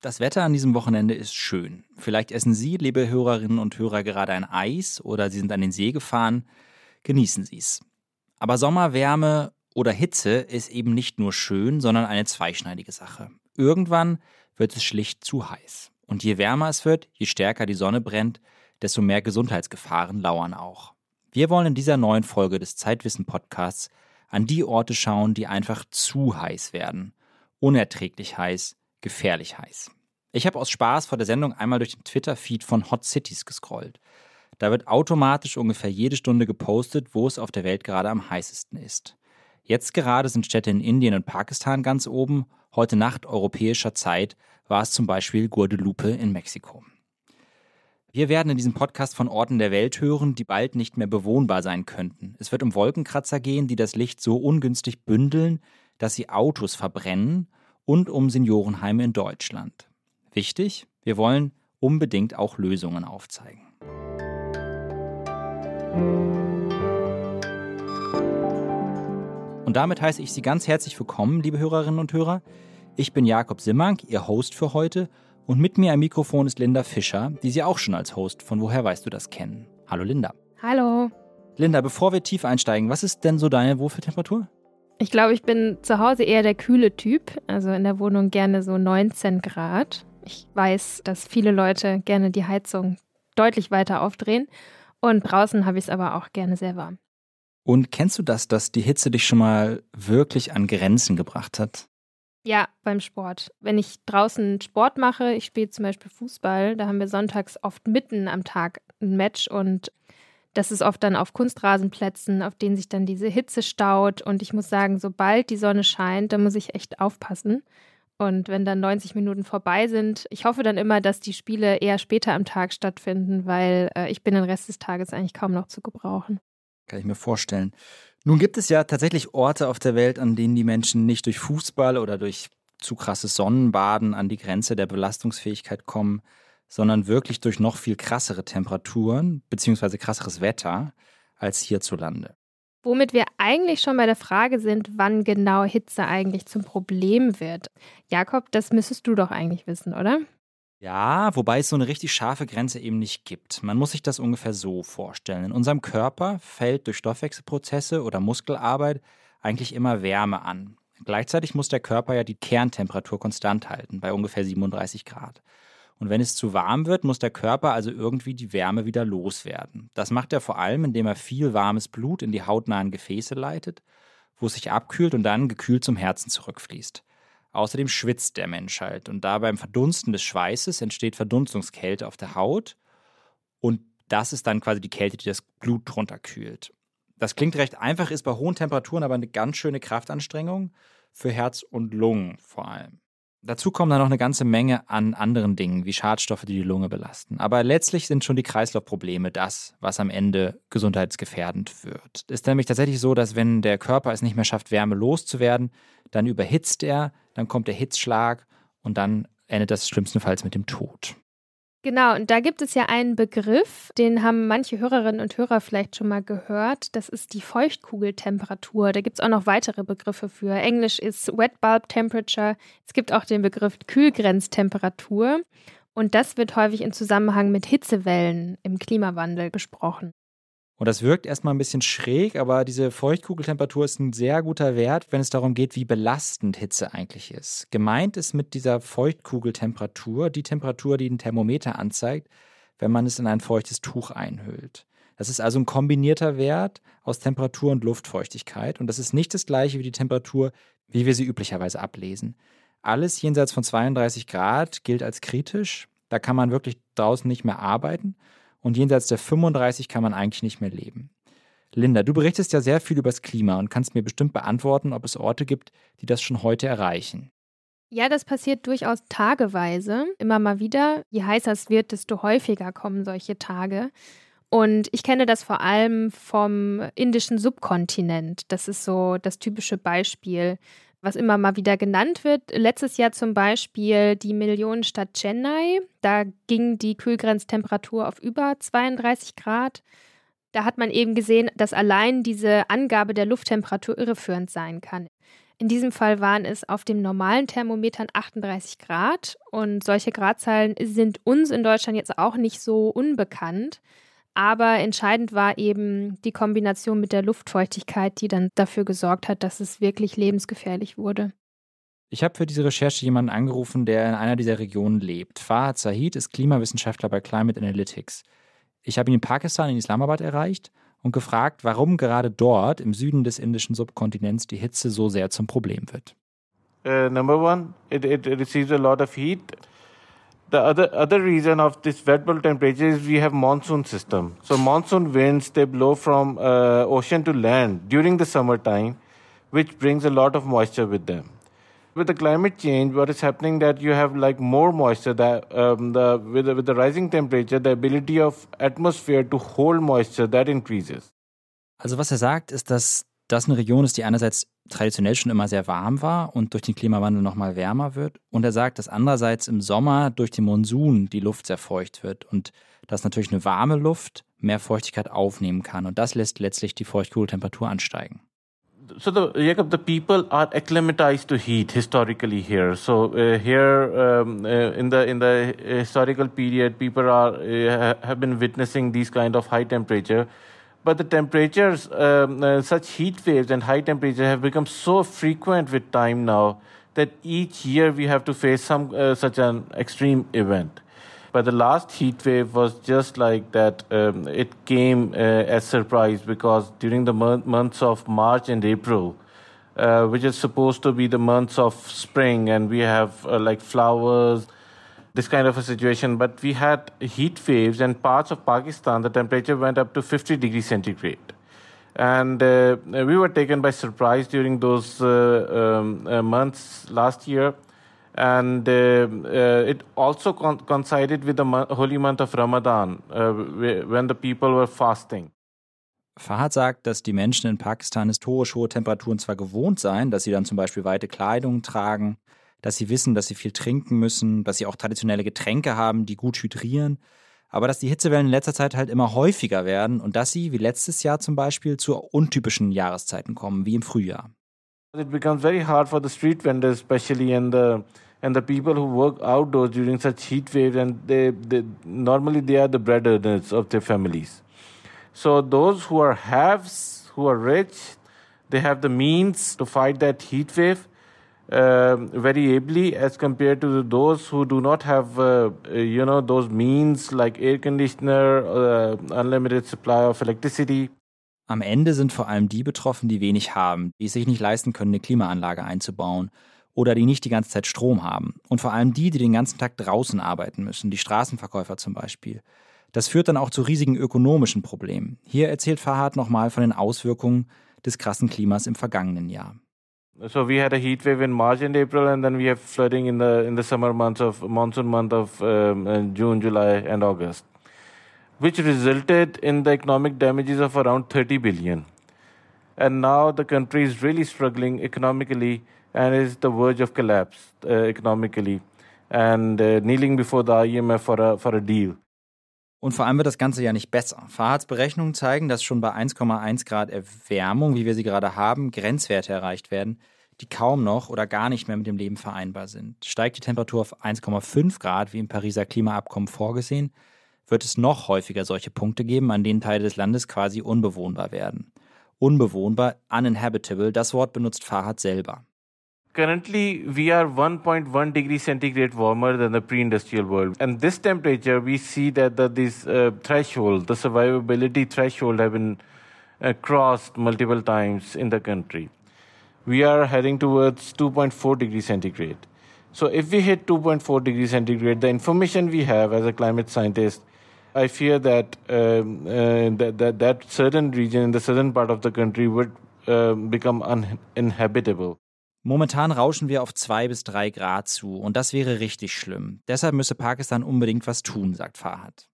Das Wetter an diesem Wochenende ist schön. Vielleicht essen Sie, liebe Hörerinnen und Hörer, gerade ein Eis oder Sie sind an den See gefahren. Genießen Sie es. Aber Sommerwärme oder Hitze ist eben nicht nur schön, sondern eine zweischneidige Sache. Irgendwann wird es schlicht zu heiß. Und je wärmer es wird, je stärker die Sonne brennt, desto mehr Gesundheitsgefahren lauern auch. Wir wollen in dieser neuen Folge des Zeitwissen Podcasts an die Orte schauen, die einfach zu heiß werden. Unerträglich heiß, gefährlich heiß. Ich habe aus Spaß vor der Sendung einmal durch den Twitter-Feed von Hot Cities gescrollt. Da wird automatisch ungefähr jede Stunde gepostet, wo es auf der Welt gerade am heißesten ist. Jetzt gerade sind Städte in Indien und Pakistan ganz oben. Heute Nacht europäischer Zeit war es zum Beispiel Guadalupe in Mexiko. Wir werden in diesem Podcast von Orten der Welt hören, die bald nicht mehr bewohnbar sein könnten. Es wird um Wolkenkratzer gehen, die das Licht so ungünstig bündeln, dass sie Autos verbrennen und um Seniorenheime in Deutschland. Wichtig, wir wollen unbedingt auch Lösungen aufzeigen. Und damit heiße ich Sie ganz herzlich willkommen, liebe Hörerinnen und Hörer. Ich bin Jakob Simmank, Ihr Host für heute. Und mit mir am Mikrofon ist Linda Fischer, die Sie auch schon als Host von Woher weißt du das kennen. Hallo Linda. Hallo. Linda, bevor wir tief einsteigen, was ist denn so deine Wohlfühltemperatur? Ich glaube, ich bin zu Hause eher der kühle Typ. Also in der Wohnung gerne so 19 Grad. Ich weiß, dass viele Leute gerne die Heizung deutlich weiter aufdrehen. Und draußen habe ich es aber auch gerne sehr warm. Und kennst du das, dass die Hitze dich schon mal wirklich an Grenzen gebracht hat? Ja, beim Sport. Wenn ich draußen Sport mache, ich spiele zum Beispiel Fußball, da haben wir sonntags oft mitten am Tag ein Match und das ist oft dann auf Kunstrasenplätzen, auf denen sich dann diese Hitze staut. Und ich muss sagen, sobald die Sonne scheint, da muss ich echt aufpassen. Und wenn dann 90 Minuten vorbei sind, ich hoffe dann immer, dass die Spiele eher später am Tag stattfinden, weil äh, ich bin den Rest des Tages eigentlich kaum noch zu gebrauchen. Kann ich mir vorstellen. Nun gibt es ja tatsächlich Orte auf der Welt, an denen die Menschen nicht durch Fußball oder durch zu krasses Sonnenbaden an die Grenze der Belastungsfähigkeit kommen, sondern wirklich durch noch viel krassere Temperaturen bzw. krasseres Wetter als hierzulande. Womit wir eigentlich schon bei der Frage sind, wann genau Hitze eigentlich zum Problem wird. Jakob, das müsstest du doch eigentlich wissen, oder? Ja, wobei es so eine richtig scharfe Grenze eben nicht gibt. Man muss sich das ungefähr so vorstellen. In unserem Körper fällt durch Stoffwechselprozesse oder Muskelarbeit eigentlich immer Wärme an. Gleichzeitig muss der Körper ja die Kerntemperatur konstant halten, bei ungefähr 37 Grad. Und wenn es zu warm wird, muss der Körper also irgendwie die Wärme wieder loswerden. Das macht er vor allem, indem er viel warmes Blut in die hautnahen Gefäße leitet, wo es sich abkühlt und dann gekühlt zum Herzen zurückfließt. Außerdem schwitzt der Mensch halt und da beim Verdunsten des Schweißes entsteht Verdunstungskälte auf der Haut und das ist dann quasi die Kälte, die das Blut drunter kühlt. Das klingt recht einfach, ist bei hohen Temperaturen aber eine ganz schöne Kraftanstrengung für Herz und Lungen vor allem. Dazu kommen dann noch eine ganze Menge an anderen Dingen, wie Schadstoffe, die die Lunge belasten. Aber letztlich sind schon die Kreislaufprobleme das, was am Ende gesundheitsgefährdend wird. Es ist nämlich tatsächlich so, dass wenn der Körper es nicht mehr schafft, Wärme loszuwerden, dann überhitzt er, dann kommt der Hitzschlag und dann endet das schlimmstenfalls mit dem Tod. Genau, und da gibt es ja einen Begriff, den haben manche Hörerinnen und Hörer vielleicht schon mal gehört. Das ist die Feuchtkugeltemperatur. Da gibt es auch noch weitere Begriffe für. Englisch ist Wet Bulb Temperature. Es gibt auch den Begriff Kühlgrenztemperatur. Und das wird häufig in Zusammenhang mit Hitzewellen im Klimawandel besprochen. Und das wirkt erstmal ein bisschen schräg, aber diese Feuchtkugeltemperatur ist ein sehr guter Wert, wenn es darum geht, wie belastend Hitze eigentlich ist. Gemeint ist mit dieser Feuchtkugeltemperatur die Temperatur, die ein Thermometer anzeigt, wenn man es in ein feuchtes Tuch einhüllt. Das ist also ein kombinierter Wert aus Temperatur und Luftfeuchtigkeit und das ist nicht das gleiche wie die Temperatur, wie wir sie üblicherweise ablesen. Alles jenseits von 32 Grad gilt als kritisch. Da kann man wirklich draußen nicht mehr arbeiten und jenseits der 35 kann man eigentlich nicht mehr leben. Linda, du berichtest ja sehr viel über das Klima und kannst mir bestimmt beantworten, ob es Orte gibt, die das schon heute erreichen. Ja, das passiert durchaus tageweise, immer mal wieder. Je heißer es wird, desto häufiger kommen solche Tage. Und ich kenne das vor allem vom indischen Subkontinent. Das ist so das typische Beispiel was immer mal wieder genannt wird. Letztes Jahr zum Beispiel die Millionenstadt Chennai. Da ging die Kühlgrenztemperatur auf über 32 Grad. Da hat man eben gesehen, dass allein diese Angabe der Lufttemperatur irreführend sein kann. In diesem Fall waren es auf dem normalen Thermometern 38 Grad und solche Gradzahlen sind uns in Deutschland jetzt auch nicht so unbekannt. Aber entscheidend war eben die Kombination mit der Luftfeuchtigkeit, die dann dafür gesorgt hat, dass es wirklich lebensgefährlich wurde. Ich habe für diese Recherche jemanden angerufen, der in einer dieser Regionen lebt. Fahad Zahid ist Klimawissenschaftler bei Climate Analytics. Ich habe ihn in Pakistan, in Islamabad erreicht und gefragt, warum gerade dort im Süden des indischen Subkontinents die Hitze so sehr zum Problem wird. Uh, number one, it, it receives a lot of heat. The other other reason of this wet bulb temperature is we have monsoon system. So monsoon winds they blow from uh, ocean to land during the summertime, which brings a lot of moisture with them. With the climate change, what is happening that you have like more moisture that um, the with the, with the rising temperature, the ability of atmosphere to hold moisture that increases. Also was er sagt, ist, dass das eine Region ist, die einerseits traditionell schon immer sehr warm war und durch den Klimawandel nochmal wärmer wird. Und er sagt, dass andererseits im Sommer durch den Monsun die Luft sehr feucht wird und dass natürlich eine warme Luft mehr Feuchtigkeit aufnehmen kann. Und das lässt letztlich die Feuchtkühltemperatur ansteigen. So the Jacob, the people are acclimatized to heat historically here. So uh, here um, uh, in the in the historical period, people are uh, have been witnessing these kind of high temperature. But the temperatures, um, uh, such heat waves and high temperature have become so frequent with time now that each year we have to face some uh, such an extreme event. But the last heat wave was just like that. Um, it came uh, as surprise because during the months of March and April, uh, which is supposed to be the months of spring, and we have uh, like flowers this kind of a situation. But we had heat waves, and parts of Pakistan, the temperature went up to 50 degrees centigrade. And uh, we were taken by surprise during those uh, um, uh, months last year. And uh, uh, it also con- coincided with the mo- holy month of Ramadan, uh, when the people were fasting. Fahad sagt, dass die Menschen in Pakistan historisch hohe Temperaturen zwar gewohnt seien, dass sie dann zum Beispiel weite Kleidung tragen, dass sie wissen, dass sie viel trinken müssen, dass sie auch traditionelle Getränke haben, die gut hydrieren, aber dass die Hitzewellen in letzter Zeit halt immer häufiger werden und dass sie, wie letztes Jahr zum Beispiel, zu untypischen Jahreszeiten kommen, wie im Frühjahr. It becomes very hard for the street vendors, especially and the and the people who work outdoors during such heat waves, and they, they normally they are the bread earners of their families. So those who are haves, who are rich, they have the means to fight that heat wave uh, very ably as compared to those who do not have, uh, you know, those means like air conditioner, uh, unlimited supply of electricity. Am Ende sind vor allem die betroffen, die wenig haben, die es sich nicht leisten können, eine Klimaanlage einzubauen oder die nicht die ganze Zeit Strom haben. Und vor allem die, die den ganzen Tag draußen arbeiten müssen, die Straßenverkäufer zum Beispiel. Das führt dann auch zu riesigen ökonomischen Problemen. Hier erzählt Fahad nochmal von den Auswirkungen des krassen Klimas im vergangenen Jahr. So we had a heat wave in March and April, and then we have flooding in the in the summer months of monsoon month of um, uh, June, July, and August, which resulted in the economic damages of around 30 billion. And now the country is really struggling economically and is the verge of collapse uh, economically, and uh, kneeling before the IMF for a for a deal. Und vor allem wird das Ganze ja nicht besser. Fahads Berechnungen zeigen, dass schon bei 1,1 Grad Erwärmung, wie wir sie gerade haben, Grenzwerte erreicht werden, die kaum noch oder gar nicht mehr mit dem Leben vereinbar sind. Steigt die Temperatur auf 1,5 Grad, wie im Pariser Klimaabkommen vorgesehen, wird es noch häufiger solche Punkte geben, an denen Teile des Landes quasi unbewohnbar werden. Unbewohnbar, uninhabitable, das Wort benutzt Fahad selber. currently we are 1.1 degree centigrade warmer than the pre-industrial world and this temperature we see that the, this uh, threshold the survivability threshold have been uh, crossed multiple times in the country we are heading towards 2.4 degrees centigrade so if we hit 2.4 degrees centigrade the information we have as a climate scientist I fear that, um, uh, that, that that certain region in the southern part of the country would uh, become uninhabitable. Momentan rauschen wir auf zwei bis drei Grad zu und das wäre richtig schlimm. Deshalb müsse Pakistan unbedingt was tun, sagt Fahad.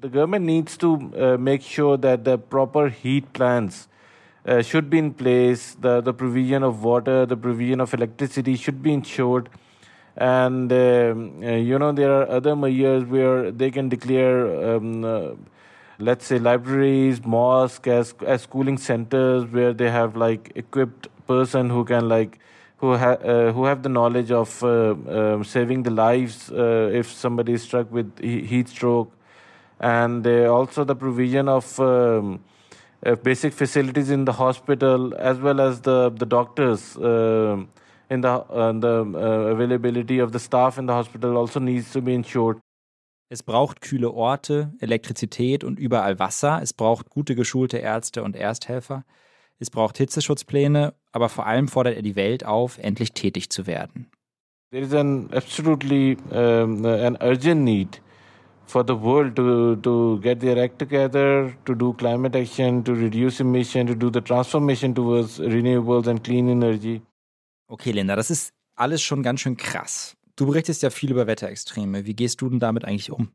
The government needs to uh, make sure that the proper heat plans uh, should be in place. The, the provision of water, the provision of electricity should be ensured. And, um, uh, you know, there are other measures where they can declare, um, uh, let's say, libraries, mosques as, as schooling centers where they have like equipped person who can like who ha- uh, who have the knowledge of uh, uh, saving the lives uh, if somebody is struck with heat stroke, and also the provision of um, basic facilities in the hospital as well as the the doctors. Um, in the uh, the uh, availability of the staff in the hospital also needs to be ensured. Es braucht kühle Orte, Elektrizität und überall Wasser. Es braucht gute geschulte Ärzte und Ersthelfer. Es braucht Hitzeschutzpläne, aber vor allem fordert er die Welt auf, endlich tätig zu werden. There is an absolutely um, an urgent need for the world to to get their act together, to do climate action, to reduce emission, to do the transformation towards renewables and clean energy. Okay, Linda, das ist alles schon ganz schön krass. Du berichtest ja viel über Wetterextreme. Wie gehst du denn damit eigentlich um?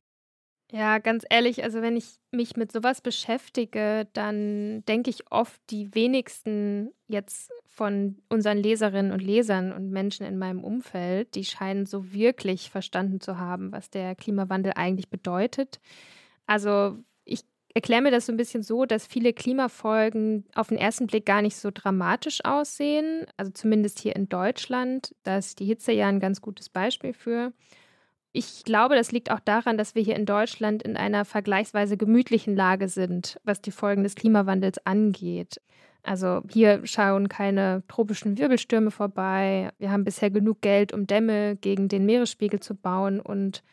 Ja, ganz ehrlich, also wenn ich mich mit sowas beschäftige, dann denke ich oft, die wenigsten jetzt von unseren Leserinnen und Lesern und Menschen in meinem Umfeld, die scheinen so wirklich verstanden zu haben, was der Klimawandel eigentlich bedeutet. Also erkläre mir das so ein bisschen so, dass viele Klimafolgen auf den ersten Blick gar nicht so dramatisch aussehen. Also zumindest hier in Deutschland. Da ist die Hitze ja ein ganz gutes Beispiel für. Ich glaube, das liegt auch daran, dass wir hier in Deutschland in einer vergleichsweise gemütlichen Lage sind, was die Folgen des Klimawandels angeht. Also hier schauen keine tropischen Wirbelstürme vorbei. Wir haben bisher genug Geld, um Dämme gegen den Meeresspiegel zu bauen und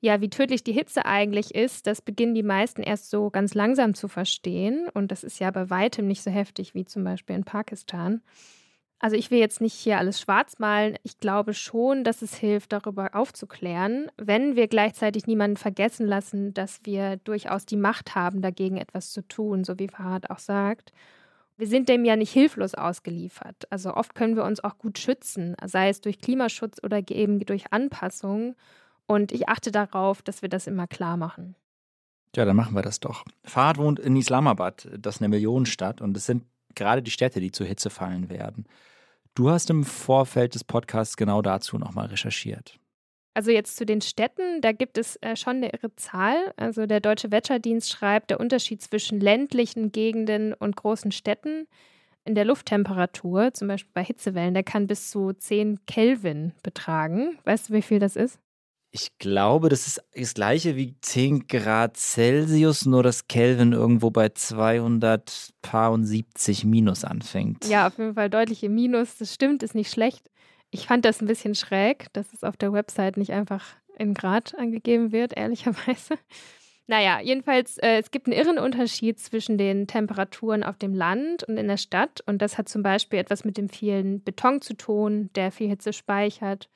ja, wie tödlich die Hitze eigentlich ist, das beginnen die meisten erst so ganz langsam zu verstehen. Und das ist ja bei weitem nicht so heftig wie zum Beispiel in Pakistan. Also ich will jetzt nicht hier alles schwarz malen. Ich glaube schon, dass es hilft, darüber aufzuklären, wenn wir gleichzeitig niemanden vergessen lassen, dass wir durchaus die Macht haben, dagegen etwas zu tun, so wie Farhad auch sagt. Wir sind dem ja nicht hilflos ausgeliefert. Also oft können wir uns auch gut schützen, sei es durch Klimaschutz oder eben durch Anpassung. Und ich achte darauf, dass wir das immer klar machen. Ja, dann machen wir das doch. Fahad wohnt in Islamabad, das ist eine Millionenstadt und es sind gerade die Städte, die zur Hitze fallen werden. Du hast im Vorfeld des Podcasts genau dazu nochmal recherchiert. Also jetzt zu den Städten, da gibt es äh, schon eine irre Zahl. Also der Deutsche Wetterdienst schreibt, der Unterschied zwischen ländlichen Gegenden und großen Städten in der Lufttemperatur, zum Beispiel bei Hitzewellen, der kann bis zu 10 Kelvin betragen. Weißt du, wie viel das ist? Ich glaube, das ist das gleiche wie 10 Grad Celsius, nur dass Kelvin irgendwo bei 270 minus anfängt. Ja, auf jeden Fall deutliche Minus. Das stimmt, ist nicht schlecht. Ich fand das ein bisschen schräg, dass es auf der Website nicht einfach in Grad angegeben wird, ehrlicherweise. Naja, jedenfalls, äh, es gibt einen irren Unterschied zwischen den Temperaturen auf dem Land und in der Stadt. Und das hat zum Beispiel etwas mit dem vielen Beton zu tun, der viel Hitze speichert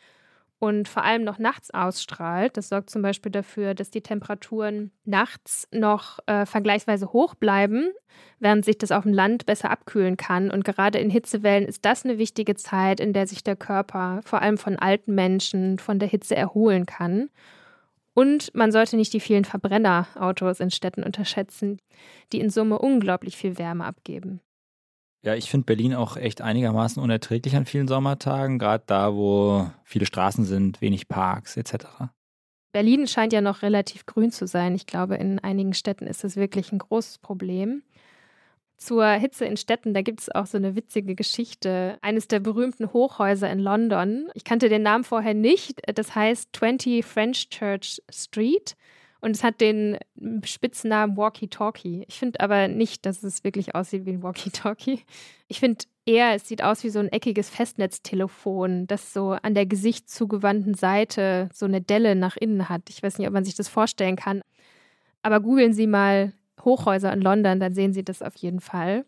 und vor allem noch nachts ausstrahlt. Das sorgt zum Beispiel dafür, dass die Temperaturen nachts noch äh, vergleichsweise hoch bleiben, während sich das auf dem Land besser abkühlen kann. Und gerade in Hitzewellen ist das eine wichtige Zeit, in der sich der Körper vor allem von alten Menschen von der Hitze erholen kann. Und man sollte nicht die vielen Verbrennerautos in Städten unterschätzen, die in Summe unglaublich viel Wärme abgeben. Ja, ich finde Berlin auch echt einigermaßen unerträglich an vielen Sommertagen, gerade da, wo viele Straßen sind, wenig Parks etc. Berlin scheint ja noch relativ grün zu sein. Ich glaube, in einigen Städten ist das wirklich ein großes Problem. Zur Hitze in Städten, da gibt es auch so eine witzige Geschichte. Eines der berühmten Hochhäuser in London. Ich kannte den Namen vorher nicht. Das heißt 20 French Church Street. Und es hat den Spitznamen Walkie-Talkie. Ich finde aber nicht, dass es wirklich aussieht wie ein Walkie-Talkie. Ich finde eher, es sieht aus wie so ein eckiges Festnetztelefon, das so an der gesichtszugewandten Seite so eine Delle nach innen hat. Ich weiß nicht, ob man sich das vorstellen kann. Aber googeln Sie mal Hochhäuser in London, dann sehen Sie das auf jeden Fall.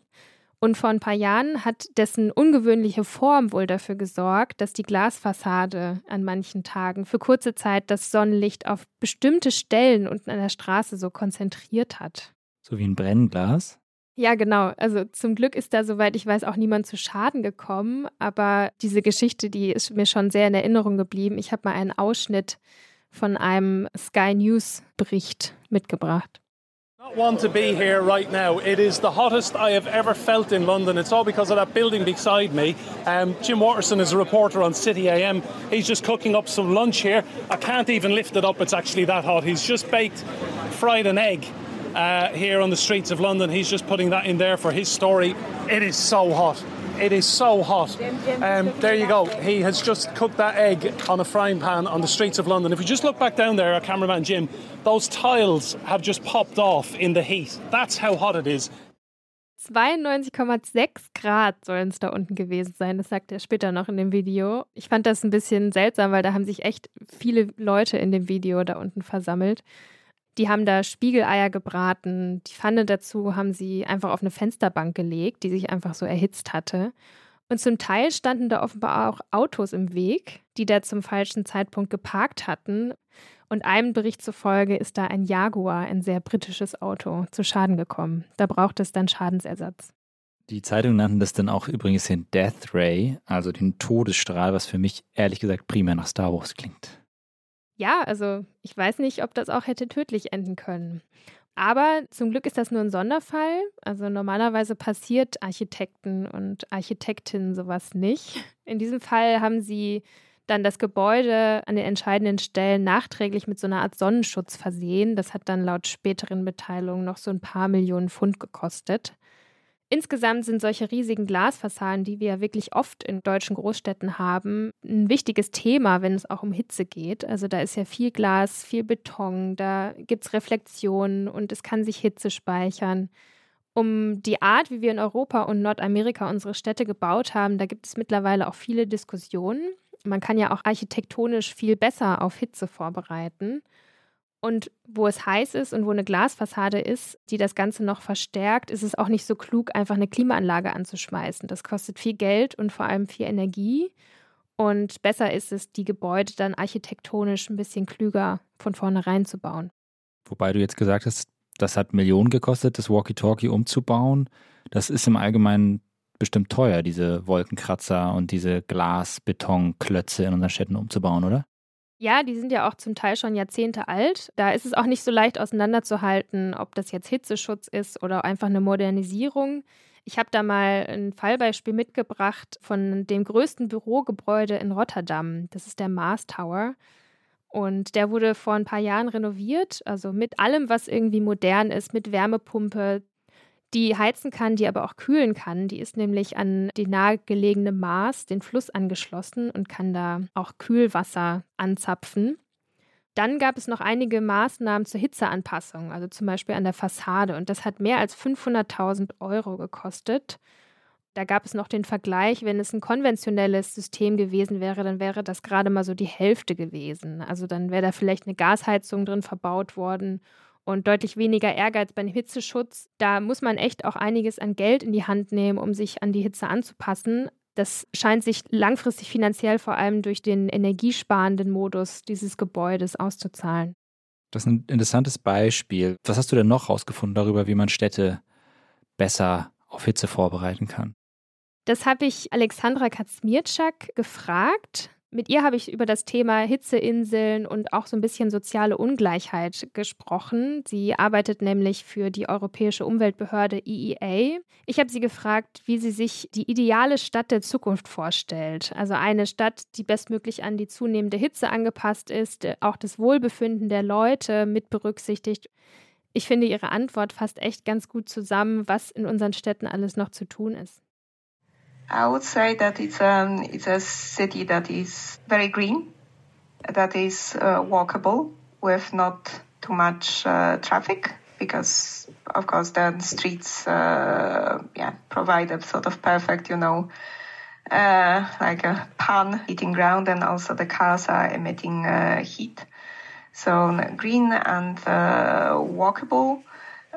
Und vor ein paar Jahren hat dessen ungewöhnliche Form wohl dafür gesorgt, dass die Glasfassade an manchen Tagen für kurze Zeit das Sonnenlicht auf bestimmte Stellen unten an der Straße so konzentriert hat. So wie ein Brennglas? Ja, genau. Also zum Glück ist da, soweit ich weiß, auch niemand zu Schaden gekommen. Aber diese Geschichte, die ist mir schon sehr in Erinnerung geblieben. Ich habe mal einen Ausschnitt von einem Sky News Bericht mitgebracht. Not one to be here right now. It is the hottest I have ever felt in London. It's all because of that building beside me. Um, Jim Watterson is a reporter on City AM. He's just cooking up some lunch here. I can't even lift it up. It's actually that hot. He's just baked fried an egg uh, here on the streets of London. He's just putting that in there for his story. It is so hot. It is so hot. Um, there you go. He has just cooked that egg on a frying pan on the streets of London. If you just look back down there, our cameraman Jim, those tiles have just popped off in the heat. That's how hot it is. 92,6 Grad sollen es da unten gewesen sein. Das sagt er später noch in dem Video. Ich fand das ein bisschen seltsam, weil da haben sich echt viele Leute in dem Video da unten versammelt. Die haben da Spiegeleier gebraten. Die Pfanne dazu haben sie einfach auf eine Fensterbank gelegt, die sich einfach so erhitzt hatte. Und zum Teil standen da offenbar auch Autos im Weg, die da zum falschen Zeitpunkt geparkt hatten. Und einem Bericht zufolge ist da ein Jaguar, ein sehr britisches Auto, zu Schaden gekommen. Da braucht es dann Schadensersatz. Die Zeitung nannten das dann auch übrigens den Death Ray, also den Todesstrahl, was für mich ehrlich gesagt primär nach Star Wars klingt. Ja, also ich weiß nicht, ob das auch hätte tödlich enden können. Aber zum Glück ist das nur ein Sonderfall. Also normalerweise passiert Architekten und Architektinnen sowas nicht. In diesem Fall haben sie dann das Gebäude an den entscheidenden Stellen nachträglich mit so einer Art Sonnenschutz versehen. Das hat dann laut späteren Mitteilungen noch so ein paar Millionen Pfund gekostet. Insgesamt sind solche riesigen Glasfassaden, die wir ja wirklich oft in deutschen Großstädten haben, ein wichtiges Thema, wenn es auch um Hitze geht. Also da ist ja viel Glas, viel Beton, da gibt es Reflexionen und es kann sich Hitze speichern. Um die Art, wie wir in Europa und Nordamerika unsere Städte gebaut haben, da gibt es mittlerweile auch viele Diskussionen. Man kann ja auch architektonisch viel besser auf Hitze vorbereiten. Und wo es heiß ist und wo eine Glasfassade ist, die das Ganze noch verstärkt, ist es auch nicht so klug, einfach eine Klimaanlage anzuschmeißen. Das kostet viel Geld und vor allem viel Energie. Und besser ist es, die Gebäude dann architektonisch ein bisschen klüger von vornherein zu bauen. Wobei du jetzt gesagt hast, das hat Millionen gekostet, das Walkie-Talkie umzubauen. Das ist im Allgemeinen bestimmt teuer, diese Wolkenkratzer und diese Glas-Beton-Klötze in unseren Städten umzubauen, oder? Ja, die sind ja auch zum Teil schon Jahrzehnte alt. Da ist es auch nicht so leicht auseinanderzuhalten, ob das jetzt Hitzeschutz ist oder einfach eine Modernisierung. Ich habe da mal ein Fallbeispiel mitgebracht von dem größten Bürogebäude in Rotterdam. Das ist der Mars Tower. Und der wurde vor ein paar Jahren renoviert, also mit allem, was irgendwie modern ist, mit Wärmepumpe, die heizen kann, die aber auch kühlen kann. Die ist nämlich an die nahegelegene Mars, den Fluss, angeschlossen und kann da auch Kühlwasser anzapfen. Dann gab es noch einige Maßnahmen zur Hitzeanpassung, also zum Beispiel an der Fassade. Und das hat mehr als 500.000 Euro gekostet. Da gab es noch den Vergleich, wenn es ein konventionelles System gewesen wäre, dann wäre das gerade mal so die Hälfte gewesen. Also dann wäre da vielleicht eine Gasheizung drin verbaut worden und deutlich weniger Ehrgeiz beim Hitzeschutz. Da muss man echt auch einiges an Geld in die Hand nehmen, um sich an die Hitze anzupassen. Das scheint sich langfristig finanziell vor allem durch den energiesparenden Modus dieses Gebäudes auszuzahlen. Das ist ein interessantes Beispiel. Was hast du denn noch herausgefunden darüber, wie man Städte besser auf Hitze vorbereiten kann? Das habe ich Alexandra Kaczmirczak gefragt. Mit ihr habe ich über das Thema Hitzeinseln und auch so ein bisschen soziale Ungleichheit gesprochen. Sie arbeitet nämlich für die Europäische Umweltbehörde EEA. Ich habe sie gefragt, wie sie sich die ideale Stadt der Zukunft vorstellt. Also eine Stadt, die bestmöglich an die zunehmende Hitze angepasst ist, auch das Wohlbefinden der Leute mit berücksichtigt. Ich finde, ihre Antwort fasst echt ganz gut zusammen, was in unseren Städten alles noch zu tun ist. I would say that it's um it's a city that is very green, that is uh, walkable with not too much uh, traffic because of course the streets uh, yeah provide a sort of perfect you know uh, like a pan heating ground and also the cars are emitting uh, heat. So green and uh, walkable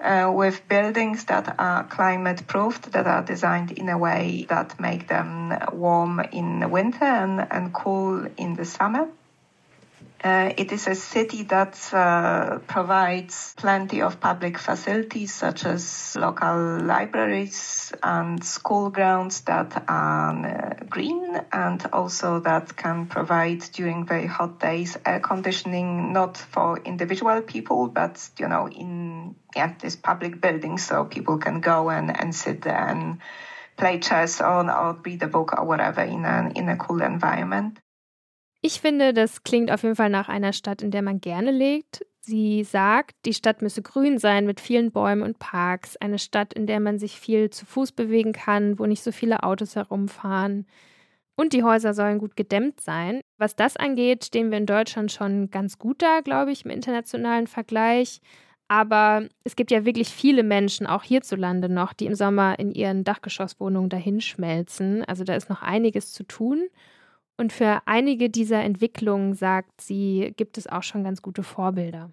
uh, with buildings that are climate proofed, that are designed in a way that make them warm in the winter and, and cool in the summer. Uh, it is a city that uh, provides plenty of public facilities such as local libraries and school grounds that are uh, green and also that can provide during very hot days air conditioning not for individual people but you know in yeah this public buildings so people can go and, and sit there and play chess or, or read a book or whatever in a, in a cool environment. Ich finde, das klingt auf jeden Fall nach einer Stadt, in der man gerne lebt. Sie sagt, die Stadt müsse grün sein mit vielen Bäumen und Parks. Eine Stadt, in der man sich viel zu Fuß bewegen kann, wo nicht so viele Autos herumfahren. Und die Häuser sollen gut gedämmt sein. Was das angeht, stehen wir in Deutschland schon ganz gut da, glaube ich, im internationalen Vergleich. Aber es gibt ja wirklich viele Menschen, auch hierzulande noch, die im Sommer in ihren Dachgeschosswohnungen dahinschmelzen. Also da ist noch einiges zu tun. Und für einige dieser Entwicklungen, sagt sie, gibt es auch schon ganz gute Vorbilder.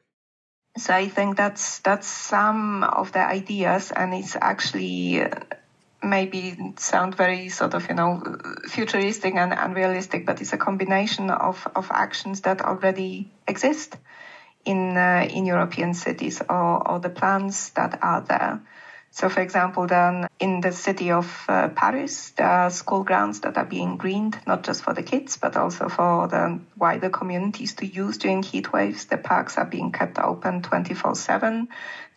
So I think that's that's some of the ideas, and it's actually maybe sound very sort of you know futuristic and unrealistic, but it's a combination of of actions that already exist in uh, in European cities or, or the plans that are there. So, for example, then in the city of uh, Paris, there are school grounds that are being greened, not just for the kids, but also for the wider communities to use during heat waves. The parks are being kept open 24 7.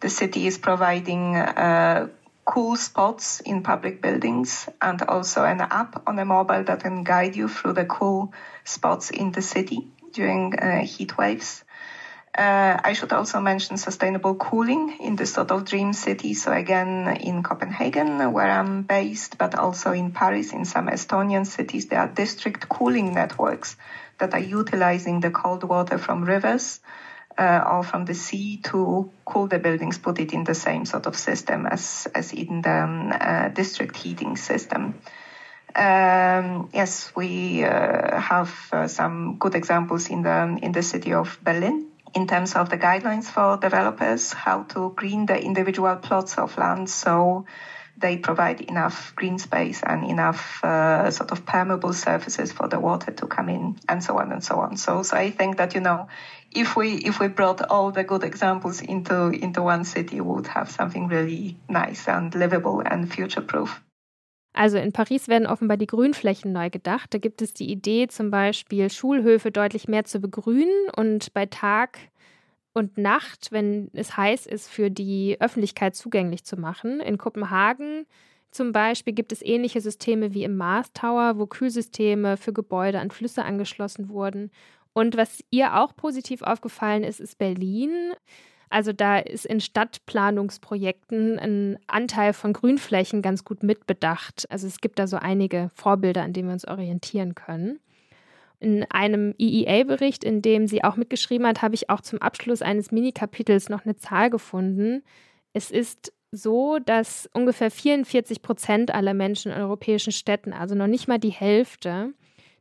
The city is providing uh, cool spots in public buildings and also an app on a mobile that can guide you through the cool spots in the city during uh, heat waves. Uh, I should also mention sustainable cooling in the sort of dream city. So again, in Copenhagen, where I'm based, but also in Paris, in some Estonian cities, there are district cooling networks that are utilizing the cold water from rivers uh, or from the sea to cool the buildings, put it in the same sort of system as, as in the um, uh, district heating system. Um, yes, we uh, have uh, some good examples in the in the city of Berlin in terms of the guidelines for developers, how to green the individual plots of land so they provide enough green space and enough uh, sort of permeable surfaces for the water to come in and so on and so on. So, so I think that, you know, if we, if we brought all the good examples into, into one city, we would have something really nice and livable and future proof. Also in Paris werden offenbar die Grünflächen neu gedacht. Da gibt es die Idee, zum Beispiel Schulhöfe deutlich mehr zu begrünen und bei Tag und Nacht, wenn es heiß ist, für die Öffentlichkeit zugänglich zu machen. In Kopenhagen zum Beispiel gibt es ähnliche Systeme wie im Mars Tower, wo Kühlsysteme für Gebäude an Flüsse angeschlossen wurden. Und was ihr auch positiv aufgefallen ist, ist Berlin. Also da ist in Stadtplanungsprojekten ein Anteil von Grünflächen ganz gut mitbedacht. Also es gibt da so einige Vorbilder, an denen wir uns orientieren können. In einem EEA-Bericht, in dem sie auch mitgeschrieben hat, habe ich auch zum Abschluss eines Minikapitels noch eine Zahl gefunden. Es ist so, dass ungefähr 44 Prozent aller Menschen in europäischen Städten, also noch nicht mal die Hälfte,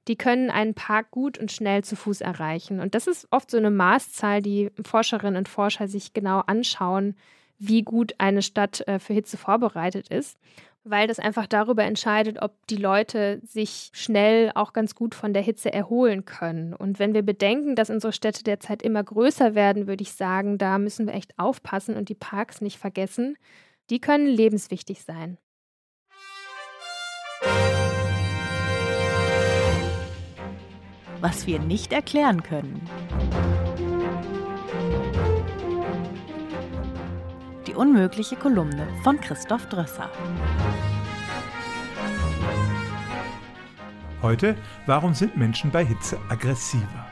die können einen Park gut und schnell zu Fuß erreichen. Und das ist oft so eine Maßzahl, die Forscherinnen und Forscher sich genau anschauen, wie gut eine Stadt äh, für Hitze vorbereitet ist, weil das einfach darüber entscheidet, ob die Leute sich schnell auch ganz gut von der Hitze erholen können. Und wenn wir bedenken, dass unsere Städte derzeit immer größer werden, würde ich sagen, da müssen wir echt aufpassen und die Parks nicht vergessen. Die können lebenswichtig sein. Was wir nicht erklären können. Die unmögliche Kolumne von Christoph Drösser. Heute, warum sind Menschen bei Hitze aggressiver?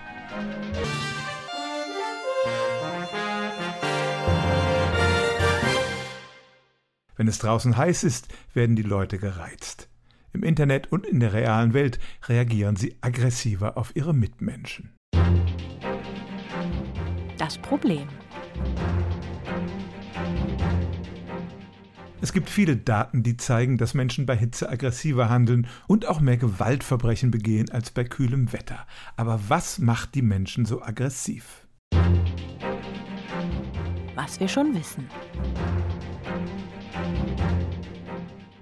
Wenn es draußen heiß ist, werden die Leute gereizt. Im Internet und in der realen Welt reagieren sie aggressiver auf ihre Mitmenschen. Das Problem. Es gibt viele Daten, die zeigen, dass Menschen bei Hitze aggressiver handeln und auch mehr Gewaltverbrechen begehen als bei kühlem Wetter. Aber was macht die Menschen so aggressiv? Was wir schon wissen.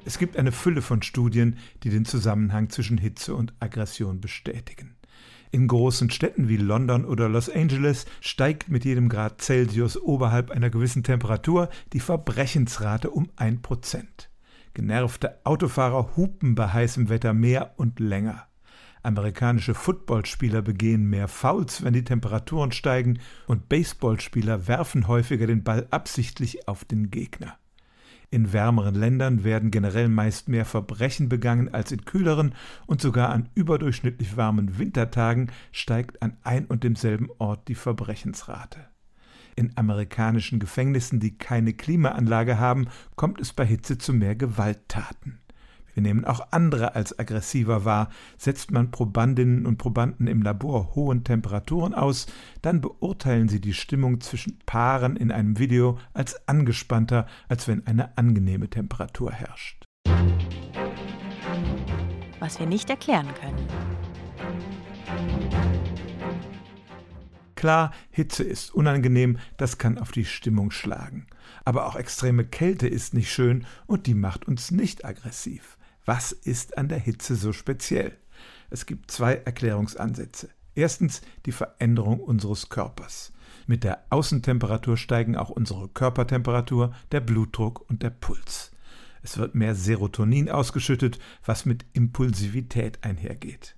Es gibt eine Fülle von Studien, die den Zusammenhang zwischen Hitze und Aggression bestätigen. In großen Städten wie London oder Los Angeles steigt mit jedem Grad Celsius oberhalb einer gewissen Temperatur die Verbrechensrate um ein Prozent. Genervte Autofahrer hupen bei heißem Wetter mehr und länger. Amerikanische Footballspieler begehen mehr Fouls, wenn die Temperaturen steigen, und Baseballspieler werfen häufiger den Ball absichtlich auf den Gegner. In wärmeren Ländern werden generell meist mehr Verbrechen begangen als in kühleren und sogar an überdurchschnittlich warmen Wintertagen steigt an ein und demselben Ort die Verbrechensrate. In amerikanischen Gefängnissen, die keine Klimaanlage haben, kommt es bei Hitze zu mehr Gewalttaten. Wir nehmen auch andere als aggressiver wahr. Setzt man Probandinnen und Probanden im Labor hohen Temperaturen aus, dann beurteilen sie die Stimmung zwischen Paaren in einem Video als angespannter, als wenn eine angenehme Temperatur herrscht. Was wir nicht erklären können. Klar, Hitze ist unangenehm, das kann auf die Stimmung schlagen. Aber auch extreme Kälte ist nicht schön und die macht uns nicht aggressiv. Was ist an der Hitze so speziell? Es gibt zwei Erklärungsansätze. Erstens die Veränderung unseres Körpers. Mit der Außentemperatur steigen auch unsere Körpertemperatur, der Blutdruck und der Puls. Es wird mehr Serotonin ausgeschüttet, was mit Impulsivität einhergeht.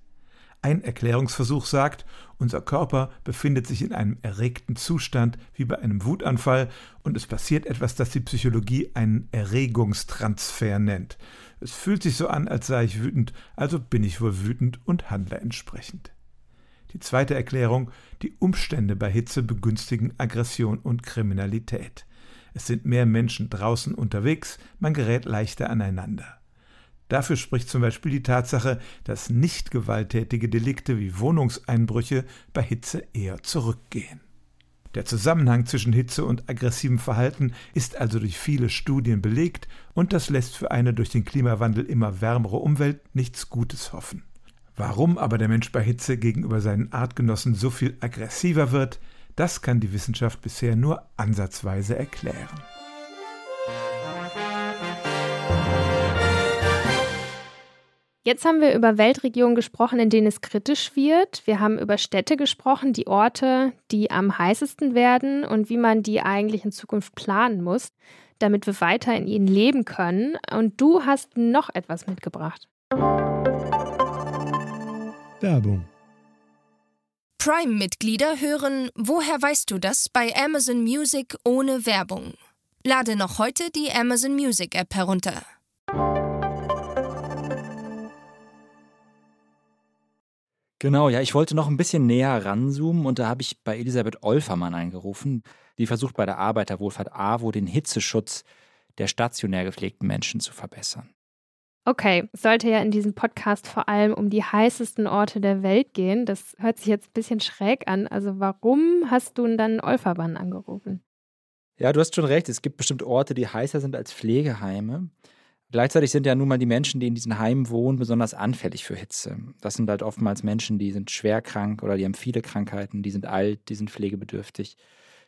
Ein Erklärungsversuch sagt, unser Körper befindet sich in einem erregten Zustand wie bei einem Wutanfall und es passiert etwas, das die Psychologie einen Erregungstransfer nennt. Es fühlt sich so an, als sei ich wütend, also bin ich wohl wütend und handle entsprechend. Die zweite Erklärung, die Umstände bei Hitze begünstigen Aggression und Kriminalität. Es sind mehr Menschen draußen unterwegs, man gerät leichter aneinander. Dafür spricht zum Beispiel die Tatsache, dass nicht gewalttätige Delikte wie Wohnungseinbrüche bei Hitze eher zurückgehen. Der Zusammenhang zwischen Hitze und aggressivem Verhalten ist also durch viele Studien belegt und das lässt für eine durch den Klimawandel immer wärmere Umwelt nichts Gutes hoffen. Warum aber der Mensch bei Hitze gegenüber seinen Artgenossen so viel aggressiver wird, das kann die Wissenschaft bisher nur ansatzweise erklären. Jetzt haben wir über Weltregionen gesprochen, in denen es kritisch wird. Wir haben über Städte gesprochen, die Orte, die am heißesten werden und wie man die eigentlich in Zukunft planen muss, damit wir weiter in ihnen leben können. Und du hast noch etwas mitgebracht. Werbung. Prime-Mitglieder hören Woher weißt du das bei Amazon Music ohne Werbung. Lade noch heute die Amazon Music App herunter. Genau, ja, ich wollte noch ein bisschen näher ranzoomen und da habe ich bei Elisabeth Olfermann angerufen. Die versucht bei der Arbeiterwohlfahrt AWO den Hitzeschutz der stationär gepflegten Menschen zu verbessern. Okay, es sollte ja in diesem Podcast vor allem um die heißesten Orte der Welt gehen. Das hört sich jetzt ein bisschen schräg an. Also warum hast du dann Olfermann angerufen? Ja, du hast schon recht. Es gibt bestimmt Orte, die heißer sind als Pflegeheime. Gleichzeitig sind ja nun mal die Menschen, die in diesen Heimen wohnen, besonders anfällig für Hitze. Das sind halt oftmals Menschen, die sind schwer krank oder die haben viele Krankheiten, die sind alt, die sind pflegebedürftig,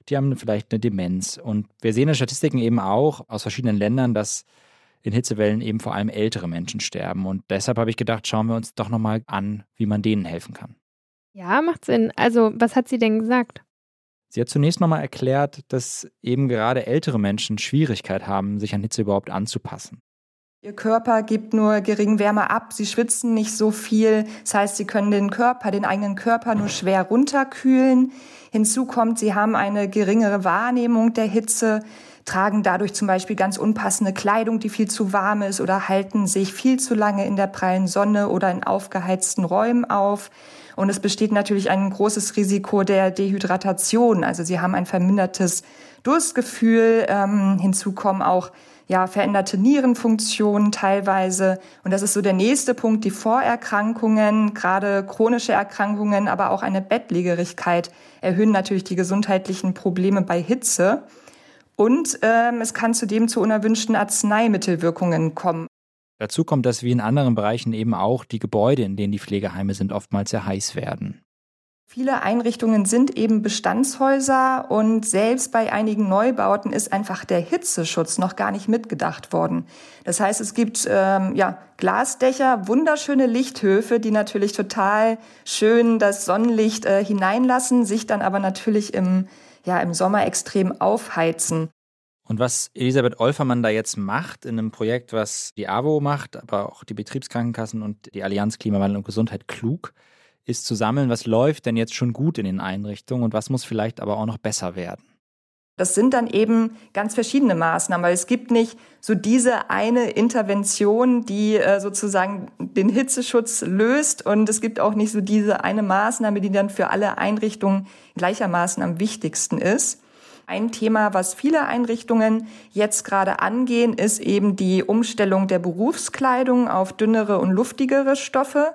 die haben vielleicht eine Demenz. Und wir sehen in Statistiken eben auch aus verschiedenen Ländern, dass in Hitzewellen eben vor allem ältere Menschen sterben. Und deshalb habe ich gedacht, schauen wir uns doch nochmal an, wie man denen helfen kann. Ja, macht Sinn. Also, was hat sie denn gesagt? Sie hat zunächst nochmal erklärt, dass eben gerade ältere Menschen Schwierigkeit haben, sich an Hitze überhaupt anzupassen. Ihr Körper gibt nur gering Wärme ab, sie schwitzen nicht so viel, das heißt, sie können den Körper, den eigenen Körper nur schwer runterkühlen. Hinzu kommt, sie haben eine geringere Wahrnehmung der Hitze, tragen dadurch zum Beispiel ganz unpassende Kleidung, die viel zu warm ist oder halten sich viel zu lange in der prallen Sonne oder in aufgeheizten Räumen auf. Und es besteht natürlich ein großes Risiko der Dehydratation. Also sie haben ein vermindertes Durstgefühl. Ähm, hinzu kommen auch ja, veränderte Nierenfunktionen teilweise. Und das ist so der nächste Punkt, die Vorerkrankungen, gerade chronische Erkrankungen, aber auch eine Bettlägerigkeit erhöhen natürlich die gesundheitlichen Probleme bei Hitze. Und ähm, es kann zudem zu unerwünschten Arzneimittelwirkungen kommen. Dazu kommt, dass wie in anderen Bereichen eben auch die Gebäude, in denen die Pflegeheime sind, oftmals sehr heiß werden. Viele Einrichtungen sind eben Bestandshäuser und selbst bei einigen Neubauten ist einfach der Hitzeschutz noch gar nicht mitgedacht worden. Das heißt, es gibt ähm, ja Glasdächer, wunderschöne Lichthöfe, die natürlich total schön das Sonnenlicht äh, hineinlassen, sich dann aber natürlich im ja im Sommer extrem aufheizen. Und was Elisabeth Olfermann da jetzt macht in einem Projekt, was die AWO macht, aber auch die Betriebskrankenkassen und die Allianz Klimawandel und Gesundheit klug, ist zu sammeln, was läuft denn jetzt schon gut in den Einrichtungen und was muss vielleicht aber auch noch besser werden. Das sind dann eben ganz verschiedene Maßnahmen, weil es gibt nicht so diese eine Intervention, die äh, sozusagen den Hitzeschutz löst und es gibt auch nicht so diese eine Maßnahme, die dann für alle Einrichtungen gleichermaßen am wichtigsten ist. Ein Thema, was viele Einrichtungen jetzt gerade angehen, ist eben die Umstellung der Berufskleidung auf dünnere und luftigere Stoffe.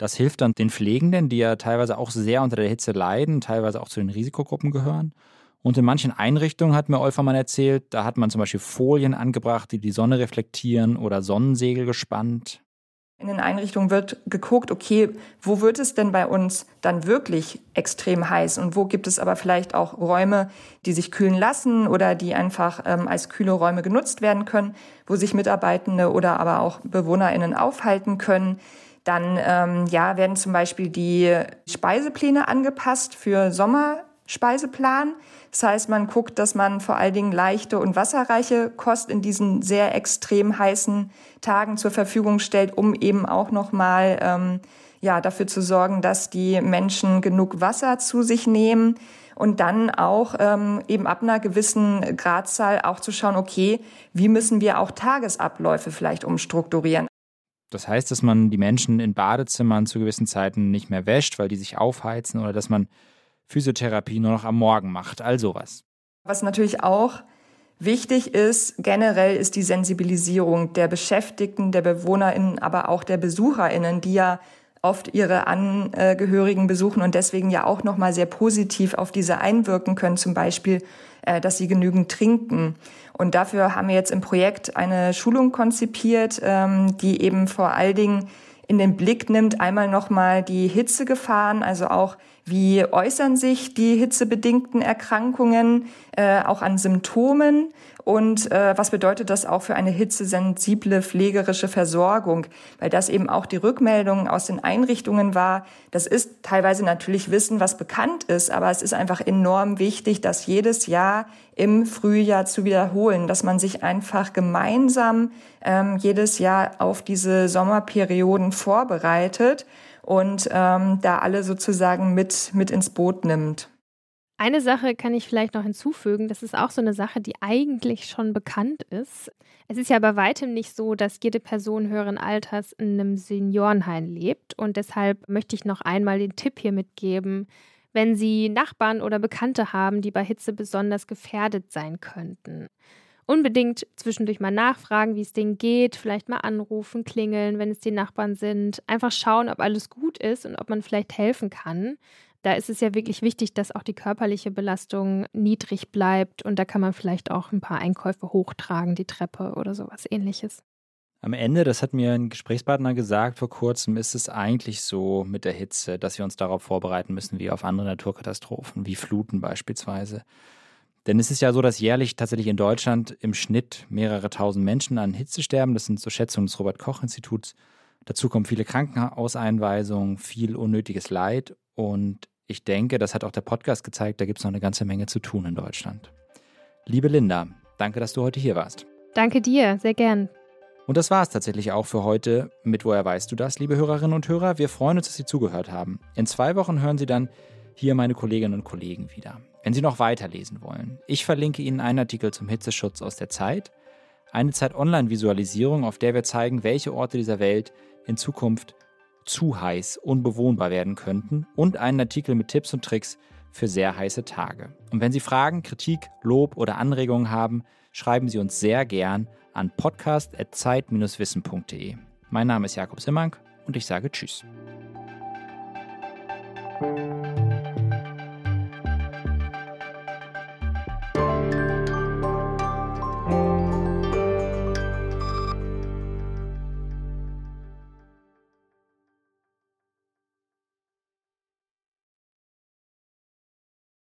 Das hilft dann den Pflegenden, die ja teilweise auch sehr unter der Hitze leiden, teilweise auch zu den Risikogruppen gehören. Und in manchen Einrichtungen hat mir Olfermann erzählt, da hat man zum Beispiel Folien angebracht, die die Sonne reflektieren oder Sonnensegel gespannt. In den Einrichtungen wird geguckt, okay, wo wird es denn bei uns dann wirklich extrem heiß und wo gibt es aber vielleicht auch Räume, die sich kühlen lassen oder die einfach ähm, als kühle Räume genutzt werden können, wo sich Mitarbeitende oder aber auch BewohnerInnen aufhalten können. Dann ähm, ja, werden zum Beispiel die Speisepläne angepasst für Sommerspeiseplan. Das heißt, man guckt, dass man vor allen Dingen leichte und wasserreiche Kost in diesen sehr extrem heißen Tagen zur Verfügung stellt, um eben auch nochmal ähm, ja, dafür zu sorgen, dass die Menschen genug Wasser zu sich nehmen und dann auch ähm, eben ab einer gewissen Gradzahl auch zu schauen, okay, wie müssen wir auch Tagesabläufe vielleicht umstrukturieren. Das heißt, dass man die Menschen in Badezimmern zu gewissen Zeiten nicht mehr wäscht, weil die sich aufheizen oder dass man Physiotherapie nur noch am Morgen macht, all sowas. Was natürlich auch wichtig ist, generell ist die Sensibilisierung der Beschäftigten, der BewohnerInnen, aber auch der BesucherInnen, die ja oft ihre Angehörigen besuchen und deswegen ja auch nochmal sehr positiv auf diese einwirken können, zum Beispiel, äh, dass sie genügend trinken. Und dafür haben wir jetzt im Projekt eine Schulung konzipiert, ähm, die eben vor allen Dingen in den Blick nimmt, einmal nochmal die Hitzegefahren, also auch wie äußern sich die hitzebedingten Erkrankungen, äh, auch an Symptomen und äh, was bedeutet das auch für eine hitzesensible pflegerische Versorgung? Weil das eben auch die Rückmeldung aus den Einrichtungen war. Das ist teilweise natürlich Wissen, was bekannt ist, aber es ist einfach enorm wichtig, das jedes Jahr im Frühjahr zu wiederholen, dass man sich einfach gemeinsam ähm, jedes Jahr auf diese Sommerperioden vorbereitet und ähm, da alle sozusagen mit, mit ins Boot nimmt. Eine Sache kann ich vielleicht noch hinzufügen, das ist auch so eine Sache, die eigentlich schon bekannt ist. Es ist ja bei weitem nicht so, dass jede Person höheren Alters in einem Seniorenheim lebt und deshalb möchte ich noch einmal den Tipp hier mitgeben, wenn Sie Nachbarn oder Bekannte haben, die bei Hitze besonders gefährdet sein könnten. Unbedingt zwischendurch mal nachfragen, wie es denen geht, vielleicht mal anrufen, klingeln, wenn es die Nachbarn sind. Einfach schauen, ob alles gut ist und ob man vielleicht helfen kann da ist es ja wirklich wichtig, dass auch die körperliche Belastung niedrig bleibt und da kann man vielleicht auch ein paar Einkäufe hochtragen, die Treppe oder sowas ähnliches. Am Ende, das hat mir ein Gesprächspartner gesagt vor kurzem, ist es eigentlich so mit der Hitze, dass wir uns darauf vorbereiten müssen, wie auf andere Naturkatastrophen, wie Fluten beispielsweise. Denn es ist ja so, dass jährlich tatsächlich in Deutschland im Schnitt mehrere tausend Menschen an Hitze sterben. Das sind so Schätzungen des Robert-Koch-Instituts. Dazu kommen viele Krankenhauseinweisungen, viel unnötiges Leid. Und ich denke, das hat auch der Podcast gezeigt, da gibt es noch eine ganze Menge zu tun in Deutschland. Liebe Linda, danke, dass du heute hier warst. Danke dir, sehr gern. Und das war es tatsächlich auch für heute mit Woher weißt du das, liebe Hörerinnen und Hörer. Wir freuen uns, dass Sie zugehört haben. In zwei Wochen hören Sie dann hier meine Kolleginnen und Kollegen wieder. Wenn Sie noch weiterlesen wollen, ich verlinke Ihnen einen Artikel zum Hitzeschutz aus der Zeit, eine Zeit-Online-Visualisierung, auf der wir zeigen, welche Orte dieser Welt in Zukunft zu heiß unbewohnbar werden könnten und einen Artikel mit Tipps und Tricks für sehr heiße Tage. Und wenn Sie Fragen, Kritik, Lob oder Anregungen haben, schreiben Sie uns sehr gern an podcast.zeit-wissen.de. Mein Name ist Jakob Simmank und ich sage Tschüss.